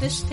Ich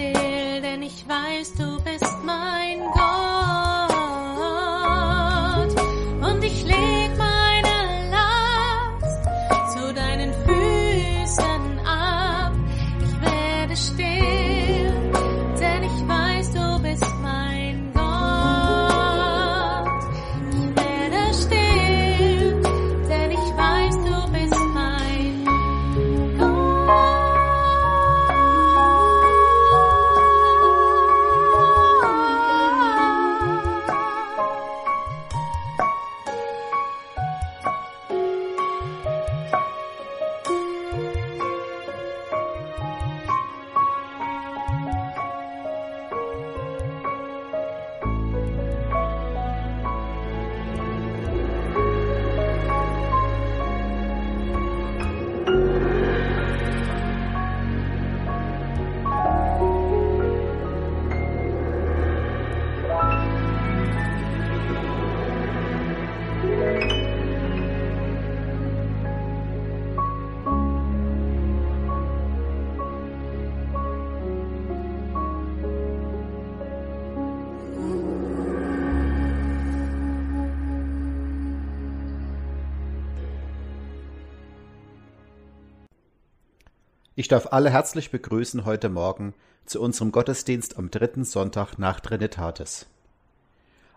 darf alle herzlich begrüßen heute Morgen zu unserem Gottesdienst am dritten Sonntag nach Trinitatis.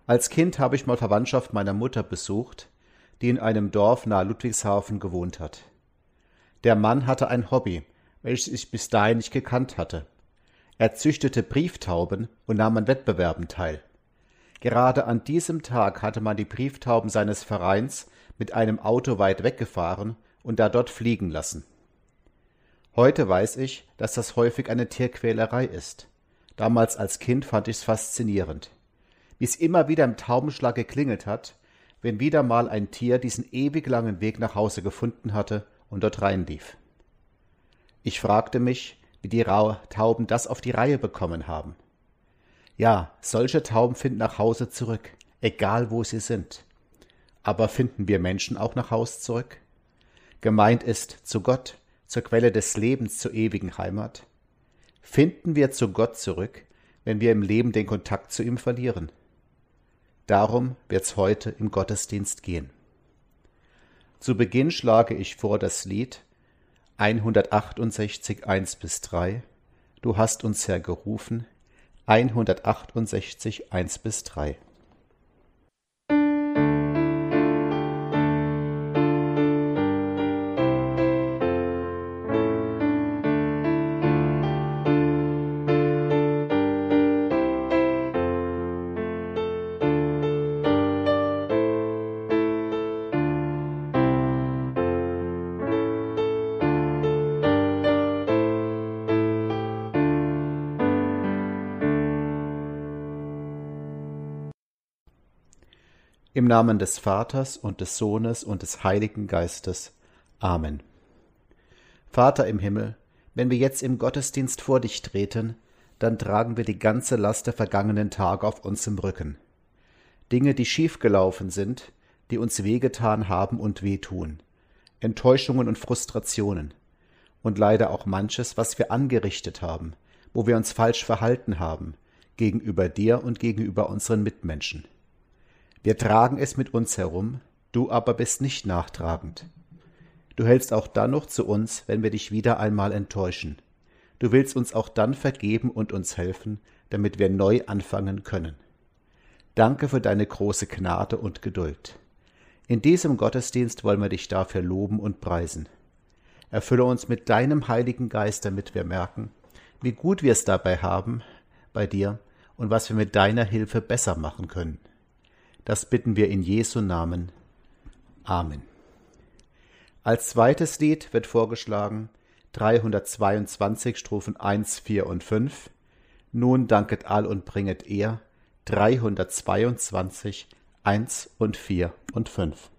Als Kind habe ich mal Verwandtschaft meiner Mutter besucht, die in einem Dorf nahe Ludwigshafen gewohnt hat. Der Mann hatte ein Hobby, welches ich bis dahin nicht gekannt hatte. Er züchtete Brieftauben und nahm an Wettbewerben teil. Gerade an diesem Tag hatte man die Brieftauben seines Vereins mit einem Auto weit weggefahren und da dort fliegen lassen. Heute weiß ich, dass das häufig eine Tierquälerei ist. Damals als Kind fand ich's faszinierend. Wie es immer wieder im Taubenschlag geklingelt hat, wenn wieder mal ein Tier diesen ewig langen Weg nach Hause gefunden hatte und dort reinlief. Ich fragte mich, wie die Tauben das auf die Reihe bekommen haben. Ja, solche Tauben finden nach Hause zurück, egal wo sie sind. Aber finden wir Menschen auch nach Haus zurück? Gemeint ist zu Gott, zur Quelle des Lebens, zur ewigen Heimat. Finden wir zu Gott zurück, wenn wir im Leben den Kontakt zu ihm verlieren? Darum wird's heute im Gottesdienst gehen. Zu Beginn schlage ich vor das Lied 168 1 bis 3. Du hast uns hergerufen. 168 1 bis 3. Namen des Vaters und des Sohnes und des Heiligen Geistes. Amen. Vater im Himmel, wenn wir jetzt im Gottesdienst vor dich treten, dann tragen wir die ganze Last der vergangenen Tage auf uns im Rücken. Dinge, die schiefgelaufen sind, die uns wehgetan haben und wehtun, Enttäuschungen und Frustrationen, und leider auch manches, was wir angerichtet haben, wo wir uns falsch verhalten haben, gegenüber dir und gegenüber unseren Mitmenschen. Wir tragen es mit uns herum, du aber bist nicht nachtragend. Du hältst auch dann noch zu uns, wenn wir dich wieder einmal enttäuschen. Du willst uns auch dann vergeben und uns helfen, damit wir neu anfangen können. Danke für deine große Gnade und Geduld. In diesem Gottesdienst wollen wir dich dafür loben und preisen. Erfülle uns mit deinem Heiligen Geist, damit wir merken, wie gut wir es dabei haben bei dir und was wir mit deiner Hilfe besser machen können. Das bitten wir in Jesu Namen. Amen. Als zweites Lied wird vorgeschlagen 322 Strophen 1, 4 und 5. Nun danket all und bringet er 322 1 und 4 und 5.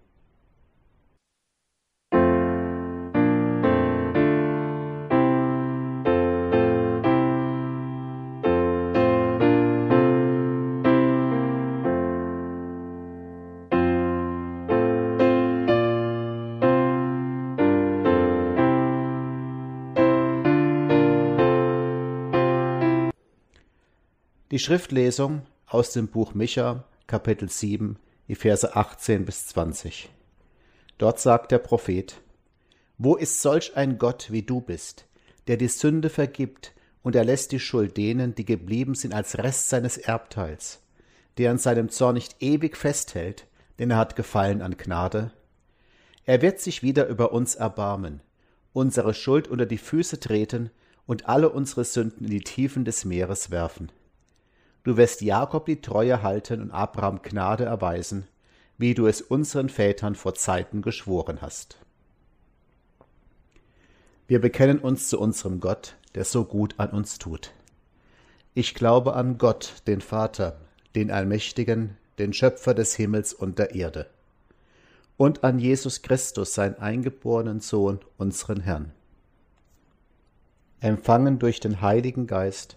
Die Schriftlesung aus dem Buch Micha, Kapitel 7, die Verse 18 bis 20. Dort sagt der Prophet, Wo ist solch ein Gott wie du bist, der die Sünde vergibt und er lässt die Schuld denen, die geblieben sind als Rest seines Erbteils, der an seinem Zorn nicht ewig festhält, denn er hat Gefallen an Gnade? Er wird sich wieder über uns erbarmen, unsere Schuld unter die Füße treten und alle unsere Sünden in die Tiefen des Meeres werfen. Du wirst Jakob die Treue halten und Abraham Gnade erweisen, wie du es unseren Vätern vor Zeiten geschworen hast. Wir bekennen uns zu unserem Gott, der so gut an uns tut. Ich glaube an Gott, den Vater, den Allmächtigen, den Schöpfer des Himmels und der Erde, und an Jesus Christus, sein eingeborenen Sohn, unseren Herrn. Empfangen durch den Heiligen Geist,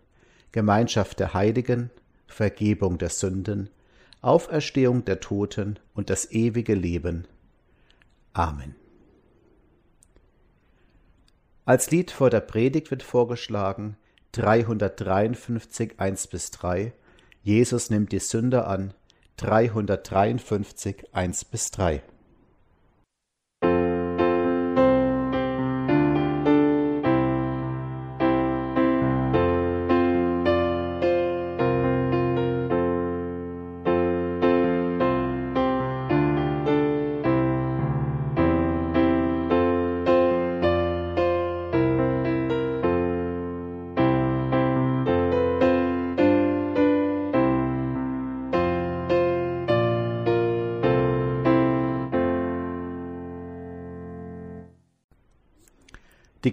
Gemeinschaft der Heiligen, Vergebung der Sünden, Auferstehung der Toten und das ewige Leben. Amen. Als Lied vor der Predigt wird vorgeschlagen 353 1 bis 3 Jesus nimmt die Sünder an 353 1 bis 3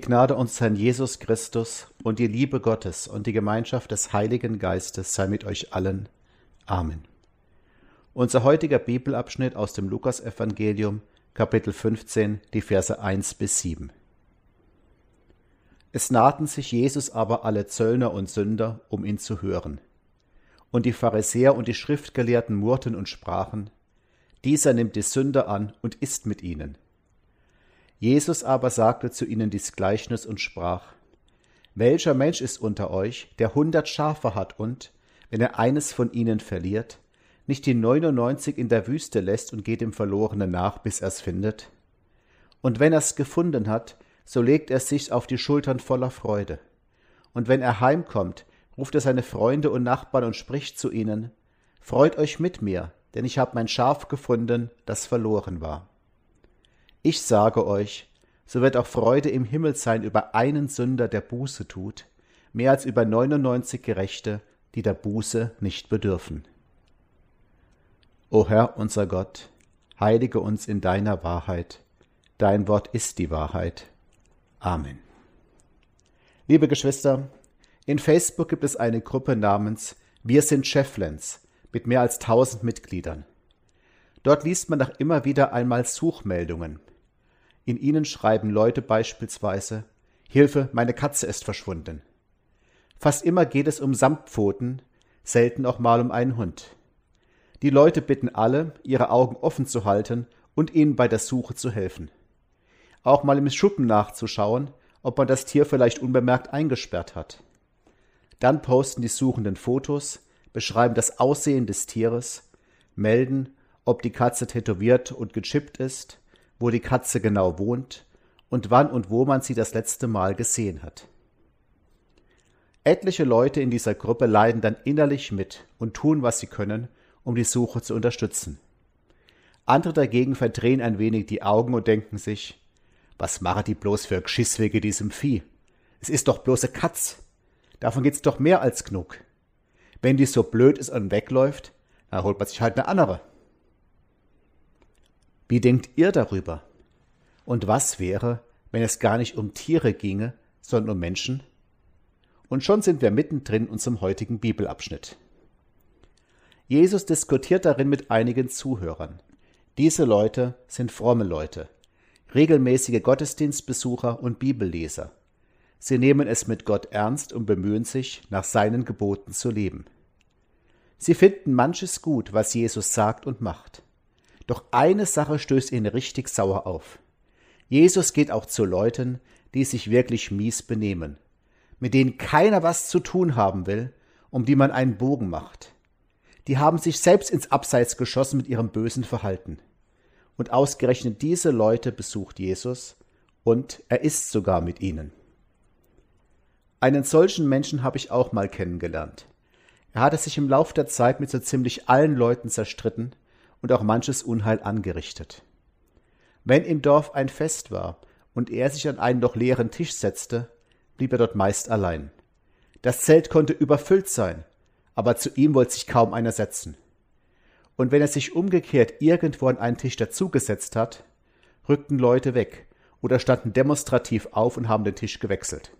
Gnade unseres Herrn Jesus Christus und die Liebe Gottes und die Gemeinschaft des Heiligen Geistes sei mit euch allen. Amen. Unser heutiger Bibelabschnitt aus dem Lukasevangelium, Kapitel 15, die Verse 1 bis 7. Es nahten sich Jesus aber alle Zöllner und Sünder, um ihn zu hören. Und die Pharisäer und die Schriftgelehrten murrten und sprachen, Dieser nimmt die Sünder an und isst mit ihnen. Jesus aber sagte zu ihnen dies Gleichnis und sprach, Welcher Mensch ist unter euch, der hundert Schafe hat und, wenn er eines von ihnen verliert, nicht die neunundneunzig in der Wüste lässt und geht dem Verlorenen nach, bis er's findet? Und wenn er's gefunden hat, so legt er sich auf die Schultern voller Freude. Und wenn er heimkommt, ruft er seine Freunde und Nachbarn und spricht zu ihnen, Freut euch mit mir, denn ich habe mein Schaf gefunden, das verloren war. Ich sage euch, so wird auch Freude im Himmel sein über einen Sünder, der Buße tut, mehr als über 99 Gerechte, die der Buße nicht bedürfen. O Herr unser Gott, heilige uns in deiner Wahrheit, dein Wort ist die Wahrheit. Amen. Liebe Geschwister, in Facebook gibt es eine Gruppe namens Wir sind Cheflens mit mehr als tausend Mitgliedern. Dort liest man nach immer wieder einmal Suchmeldungen. In ihnen schreiben Leute beispielsweise Hilfe, meine Katze ist verschwunden. Fast immer geht es um Samtpfoten, selten auch mal um einen Hund. Die Leute bitten alle, ihre Augen offen zu halten und ihnen bei der Suche zu helfen. Auch mal im Schuppen nachzuschauen, ob man das Tier vielleicht unbemerkt eingesperrt hat. Dann posten die Suchenden Fotos, beschreiben das Aussehen des Tieres, melden, ob die Katze tätowiert und gechippt ist, wo die Katze genau wohnt und wann und wo man sie das letzte Mal gesehen hat. Etliche Leute in dieser Gruppe leiden dann innerlich mit und tun, was sie können, um die Suche zu unterstützen. Andere dagegen verdrehen ein wenig die Augen und denken sich, was mache die bloß für Geschiss wegen diesem Vieh? Es ist doch bloße Katz. Davon gibt's doch mehr als genug. Wenn die so blöd ist und wegläuft, dann holt man sich halt eine andere. Wie denkt ihr darüber? Und was wäre, wenn es gar nicht um Tiere ginge, sondern um Menschen? Und schon sind wir mittendrin in unserem heutigen Bibelabschnitt. Jesus diskutiert darin mit einigen Zuhörern. Diese Leute sind fromme Leute, regelmäßige Gottesdienstbesucher und Bibelleser. Sie nehmen es mit Gott ernst und bemühen sich, nach seinen Geboten zu leben. Sie finden manches gut, was Jesus sagt und macht. Doch eine Sache stößt ihn richtig sauer auf. Jesus geht auch zu Leuten, die sich wirklich mies benehmen, mit denen keiner was zu tun haben will, um die man einen Bogen macht. Die haben sich selbst ins Abseits geschossen mit ihrem bösen Verhalten. Und ausgerechnet diese Leute besucht Jesus und er ist sogar mit ihnen. Einen solchen Menschen habe ich auch mal kennengelernt. Er hatte sich im Lauf der Zeit mit so ziemlich allen Leuten zerstritten und auch manches Unheil angerichtet. Wenn im Dorf ein Fest war und er sich an einen noch leeren Tisch setzte, blieb er dort meist allein. Das Zelt konnte überfüllt sein, aber zu ihm wollte sich kaum einer setzen. Und wenn er sich umgekehrt irgendwo an einen Tisch dazugesetzt hat, rückten Leute weg oder standen demonstrativ auf und haben den Tisch gewechselt.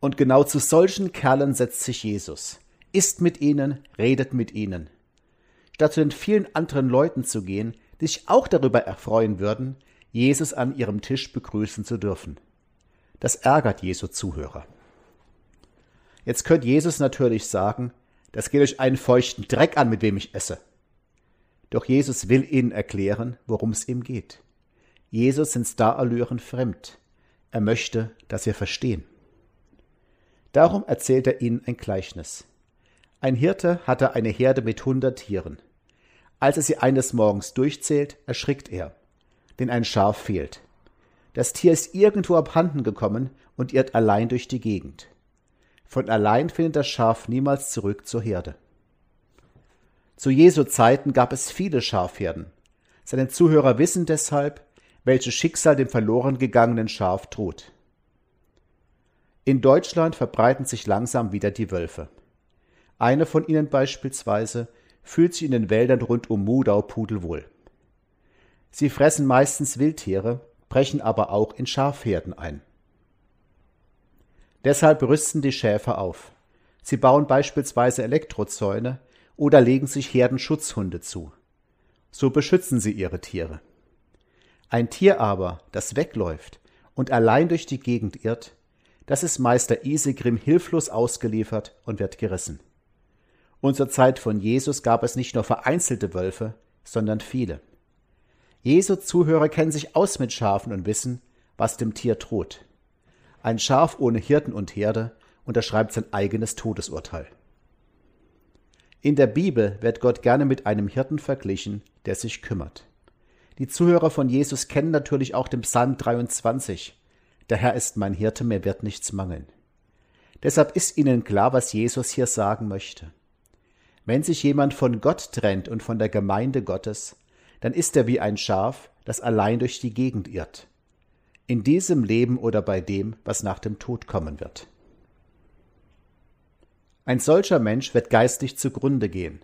Und genau zu solchen Kerlen setzt sich Jesus, isst mit ihnen, redet mit ihnen, statt zu den vielen anderen Leuten zu gehen, die sich auch darüber erfreuen würden, Jesus an ihrem Tisch begrüßen zu dürfen. Das ärgert Jesu Zuhörer. Jetzt könnte Jesus natürlich sagen, das geht euch einen feuchten Dreck an, mit wem ich esse. Doch Jesus will ihnen erklären, worum es ihm geht. Jesus sind Starallüren fremd. Er möchte, dass wir verstehen. Darum erzählt er ihnen ein Gleichnis. Ein Hirte hatte eine Herde mit hundert Tieren. Als er sie eines Morgens durchzählt, erschrickt er, denn ein Schaf fehlt. Das Tier ist irgendwo abhanden gekommen und irrt allein durch die Gegend. Von allein findet das Schaf niemals zurück zur Herde. Zu Jesu Zeiten gab es viele Schafherden. Seine Zuhörer wissen deshalb, welches Schicksal dem verloren gegangenen Schaf droht. In Deutschland verbreiten sich langsam wieder die Wölfe. Eine von ihnen beispielsweise fühlt sich in den Wäldern rund um Mudau pudelwohl. Sie fressen meistens Wildtiere, brechen aber auch in Schafherden ein. Deshalb rüsten die Schäfer auf. Sie bauen beispielsweise Elektrozäune oder legen sich Herdenschutzhunde zu. So beschützen sie ihre Tiere. Ein Tier aber, das wegläuft und allein durch die Gegend irrt, das ist Meister Isegrim hilflos ausgeliefert und wird gerissen. Und zur Zeit von Jesus gab es nicht nur vereinzelte Wölfe, sondern viele. Jesu Zuhörer kennen sich aus mit Schafen und wissen, was dem Tier droht. Ein Schaf ohne Hirten und Herde unterschreibt sein eigenes Todesurteil. In der Bibel wird Gott gerne mit einem Hirten verglichen, der sich kümmert. Die Zuhörer von Jesus kennen natürlich auch den Psalm 23. Der Herr ist mein Hirte, mir wird nichts mangeln. Deshalb ist ihnen klar, was Jesus hier sagen möchte. Wenn sich jemand von Gott trennt und von der Gemeinde Gottes, dann ist er wie ein Schaf, das allein durch die Gegend irrt. In diesem Leben oder bei dem, was nach dem Tod kommen wird. Ein solcher Mensch wird geistlich zugrunde gehen,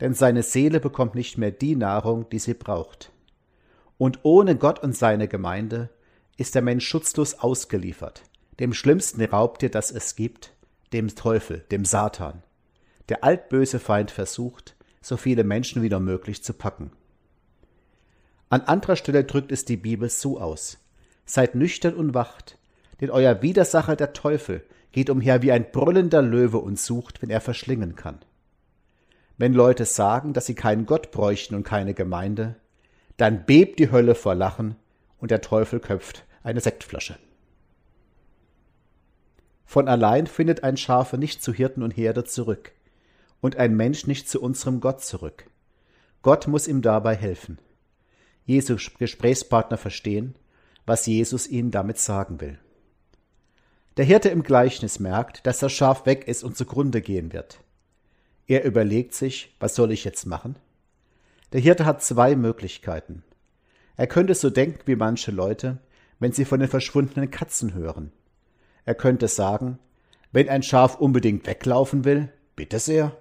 denn seine Seele bekommt nicht mehr die Nahrung, die sie braucht. Und ohne Gott und seine Gemeinde ist der Mensch schutzlos ausgeliefert, dem schlimmsten Raubtier, das es gibt, dem Teufel, dem Satan. Der altböse Feind versucht, so viele Menschen wie nur möglich zu packen. An anderer Stelle drückt es die Bibel so aus. Seid nüchtern und wacht, denn euer Widersacher der Teufel geht umher wie ein brüllender Löwe und sucht, wenn er verschlingen kann. Wenn Leute sagen, dass sie keinen Gott bräuchten und keine Gemeinde, dann bebt die Hölle vor Lachen und der Teufel köpft eine Sektflasche. Von allein findet ein Schafe nicht zu Hirten und Herde zurück und ein Mensch nicht zu unserem Gott zurück. Gott muss ihm dabei helfen. Jesu Gesprächspartner verstehen, was Jesus ihnen damit sagen will. Der Hirte im Gleichnis merkt, dass das Schaf weg ist und zugrunde gehen wird. Er überlegt sich, was soll ich jetzt machen? Der Hirte hat zwei Möglichkeiten. Er könnte so denken wie manche Leute, wenn sie von den verschwundenen Katzen hören. Er könnte sagen, wenn ein Schaf unbedingt weglaufen will, bitte sehr.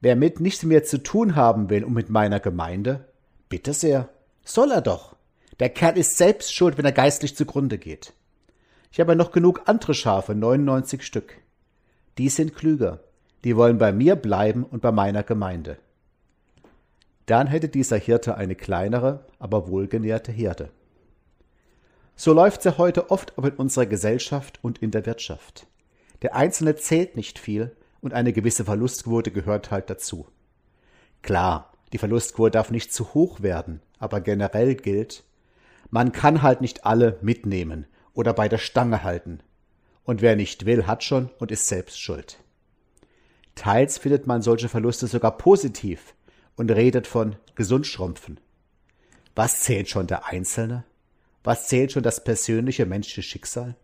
Wer mit nichts mehr zu tun haben will und mit meiner Gemeinde, bitte sehr, soll er doch. Der Kerl ist selbst schuld, wenn er geistlich zugrunde geht. Ich habe noch genug andere Schafe, 99 Stück. Die sind klüger. Die wollen bei mir bleiben und bei meiner Gemeinde. Dann hätte dieser Hirte eine kleinere, aber wohlgenährte Herde. So läuft's ja heute oft auch in unserer Gesellschaft und in der Wirtschaft. Der Einzelne zählt nicht viel und eine gewisse Verlustquote gehört halt dazu. Klar, die Verlustquote darf nicht zu hoch werden, aber generell gilt, man kann halt nicht alle mitnehmen oder bei der Stange halten. Und wer nicht will, hat schon und ist selbst schuld. Teils findet man solche Verluste sogar positiv und redet von Gesundschrumpfen. Was zählt schon der Einzelne? Was zählt schon das persönliche menschliche Schicksal?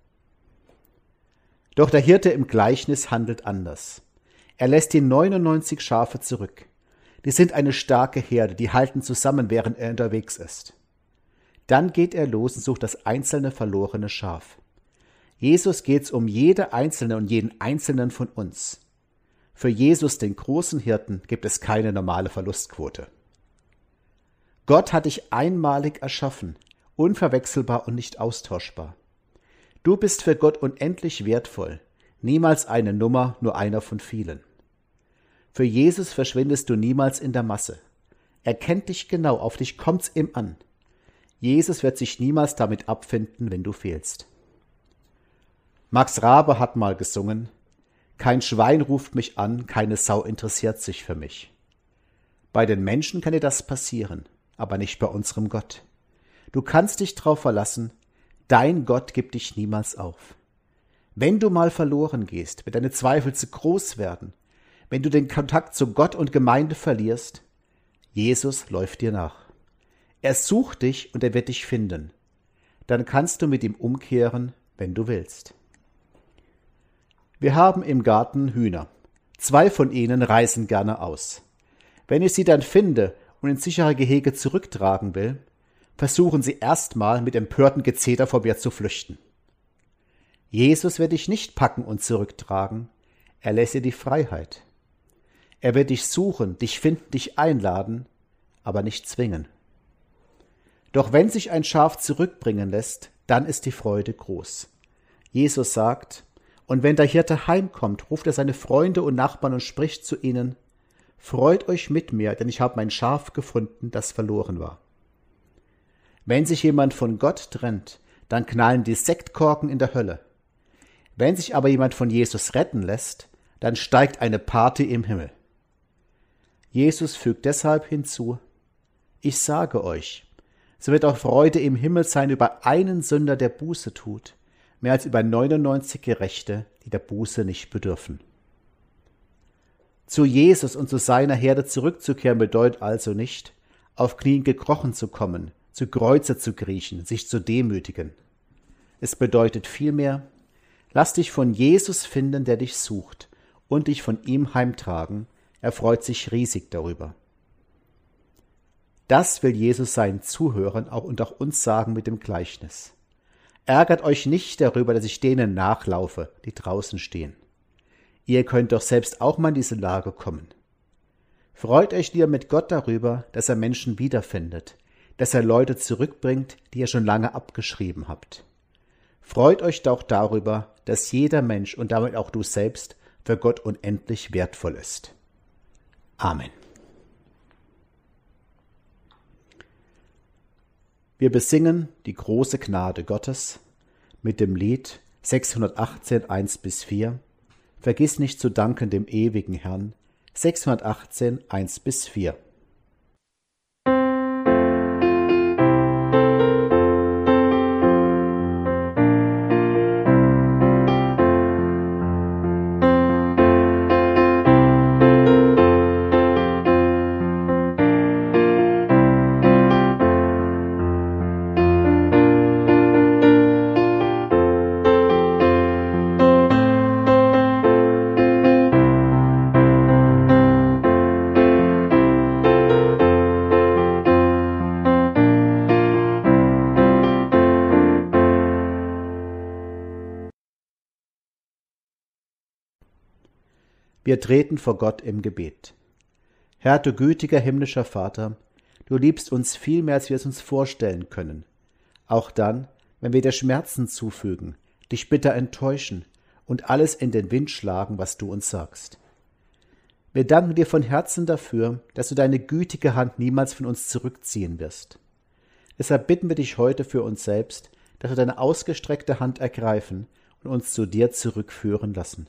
Doch der Hirte im Gleichnis handelt anders. Er lässt die 99 Schafe zurück. Die sind eine starke Herde, die halten zusammen, während er unterwegs ist. Dann geht er los und sucht das einzelne verlorene Schaf. Jesus geht's um jede einzelne und jeden einzelnen von uns. Für Jesus, den großen Hirten, gibt es keine normale Verlustquote. Gott hat dich einmalig erschaffen, unverwechselbar und nicht austauschbar. Du bist für Gott unendlich wertvoll, niemals eine Nummer, nur einer von vielen. Für Jesus verschwindest du niemals in der Masse. Er kennt dich genau, auf dich kommt's ihm an. Jesus wird sich niemals damit abfinden, wenn du fehlst. Max Rabe hat mal gesungen, kein Schwein ruft mich an, keine Sau interessiert sich für mich. Bei den Menschen kann dir das passieren, aber nicht bei unserem Gott. Du kannst dich drauf verlassen, dein Gott gibt dich niemals auf. Wenn du mal verloren gehst, wenn deine Zweifel zu groß werden, wenn du den Kontakt zu Gott und Gemeinde verlierst, Jesus läuft dir nach. Er sucht dich und er wird dich finden. Dann kannst du mit ihm umkehren, wenn du willst. Wir haben im Garten Hühner. Zwei von ihnen reisen gerne aus. Wenn ich sie dann finde und in sichere Gehege zurücktragen will, versuchen sie erstmal mit empörten Gezeter vor mir zu flüchten. Jesus wird dich nicht packen und zurücktragen, er lässt dir die Freiheit. Er wird dich suchen, dich finden, dich einladen, aber nicht zwingen. Doch wenn sich ein Schaf zurückbringen lässt, dann ist die Freude groß. Jesus sagt, und wenn der Hirte heimkommt, ruft er seine Freunde und Nachbarn und spricht zu ihnen, Freut euch mit mir, denn ich habe mein Schaf gefunden, das verloren war. Wenn sich jemand von Gott trennt, dann knallen die Sektkorken in der Hölle. Wenn sich aber jemand von Jesus retten lässt, dann steigt eine Party im Himmel. Jesus fügt deshalb hinzu, ich sage euch, so wird auch Freude im Himmel sein über einen Sünder, der Buße tut, mehr als über 99 Gerechte, die der Buße nicht bedürfen. Zu Jesus und zu seiner Herde zurückzukehren bedeutet also nicht, auf Knien gekrochen zu kommen, zu Kreuze zu kriechen, sich zu demütigen. Es bedeutet vielmehr, lass dich von Jesus finden, der dich sucht, und dich von ihm heimtragen, er freut sich riesig darüber. Das will Jesus seinen Zuhörern auch und auch uns sagen mit dem Gleichnis. Ärgert euch nicht darüber, dass ich denen nachlaufe, die draußen stehen. Ihr könnt doch selbst auch mal in diese Lage kommen. Freut euch lieber mit Gott darüber, dass er Menschen wiederfindet, dass er Leute zurückbringt, die ihr schon lange abgeschrieben habt. Freut euch doch darüber, dass jeder Mensch und damit auch du selbst für Gott unendlich wertvoll ist. Amen. Wir besingen die große Gnade Gottes mit dem Lied 618 1 bis 4. Vergiss nicht zu danken dem ewigen Herrn 618 1 bis 4. Wir treten vor Gott im Gebet. Herr, du gütiger himmlischer Vater, du liebst uns viel mehr, als wir es uns vorstellen können. Auch dann, wenn wir dir Schmerzen zufügen, dich bitter enttäuschen und alles in den Wind schlagen, was du uns sagst. Wir danken dir von Herzen dafür, dass du deine gütige Hand niemals von uns zurückziehen wirst. Deshalb bitten wir dich heute für uns selbst, dass wir deine ausgestreckte Hand ergreifen und uns zu dir zurückführen lassen.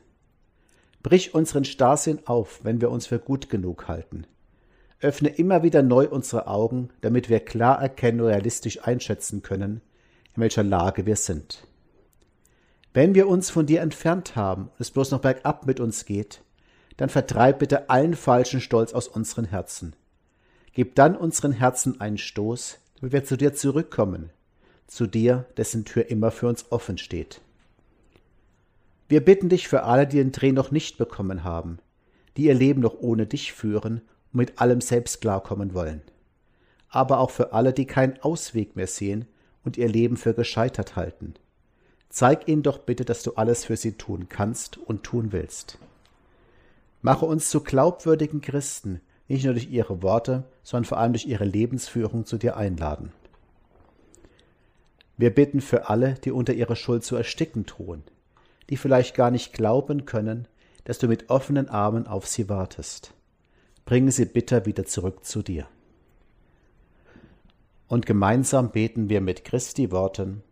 Brich unseren Starrsinn auf, wenn wir uns für gut genug halten. Öffne immer wieder neu unsere Augen, damit wir klar erkennen und realistisch einschätzen können, in welcher Lage wir sind. Wenn wir uns von dir entfernt haben und es bloß noch bergab mit uns geht, dann vertreib bitte allen falschen Stolz aus unseren Herzen. Gib dann unseren Herzen einen Stoß, damit wir zu dir zurückkommen, zu dir, dessen Tür immer für uns offen steht. Wir bitten dich für alle, die den Dreh noch nicht bekommen haben, die ihr Leben noch ohne dich führen und mit allem selbst klarkommen wollen. Aber auch für alle, die keinen Ausweg mehr sehen und ihr Leben für gescheitert halten. Zeig ihnen doch bitte, dass du alles für sie tun kannst und tun willst. Mache uns zu glaubwürdigen Christen, nicht nur durch ihre Worte, sondern vor allem durch ihre Lebensführung zu dir einladen. Wir bitten für alle, die unter ihrer Schuld zu ersticken drohen, die vielleicht gar nicht glauben können, dass du mit offenen Armen auf sie wartest. Bringe sie bitter wieder zurück zu dir. Und gemeinsam beten wir mit Christi Worten,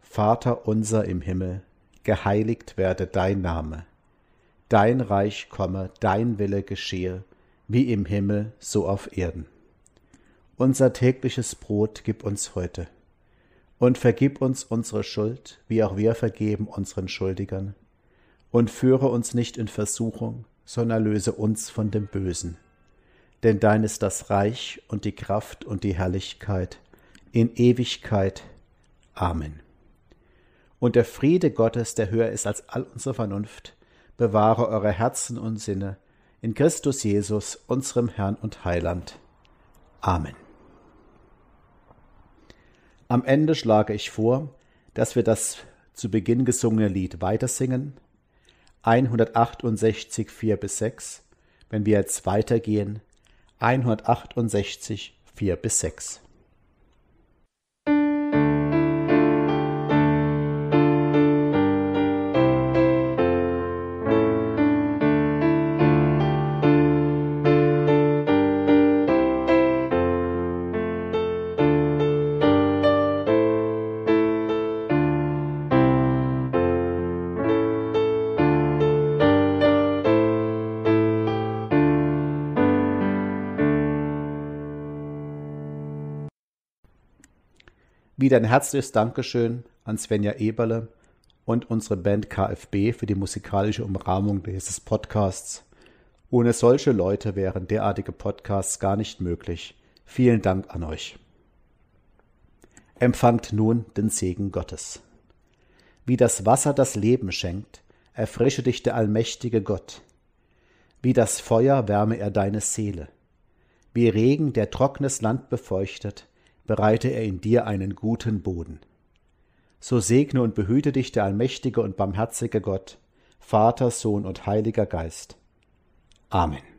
Vater unser im Himmel, geheiligt werde dein Name, dein Reich komme, dein Wille geschehe, wie im Himmel so auf Erden. Unser tägliches Brot gib uns heute und vergib uns unsere Schuld, wie auch wir vergeben unseren Schuldigern. Und führe uns nicht in Versuchung, sondern löse uns von dem Bösen. Denn dein ist das Reich und die Kraft und die Herrlichkeit in Ewigkeit. Amen. Und der Friede Gottes, der höher ist als all unsere Vernunft, bewahre eure Herzen und Sinne in Christus Jesus, unserem Herrn und Heiland. Amen. Am Ende schlage ich vor, dass wir das zu Beginn gesungene Lied weitersingen. 168, 4 bis 6. Wenn wir jetzt weitergehen, 168, 4 bis 6. Wieder ein herzliches Dankeschön an Svenja Eberle und unsere Band KFB für die musikalische Umrahmung dieses Podcasts. Ohne solche Leute wären derartige Podcasts gar nicht möglich. Vielen Dank an euch. Empfangt nun den Segen Gottes. Wie das Wasser das Leben schenkt, erfrische dich der allmächtige Gott. Wie das Feuer wärme er deine Seele. Wie Regen, der trockenes Land befeuchtet, bereite er in dir einen guten Boden. So segne und behüte dich der allmächtige und barmherzige Gott, Vater, Sohn und Heiliger Geist. Amen.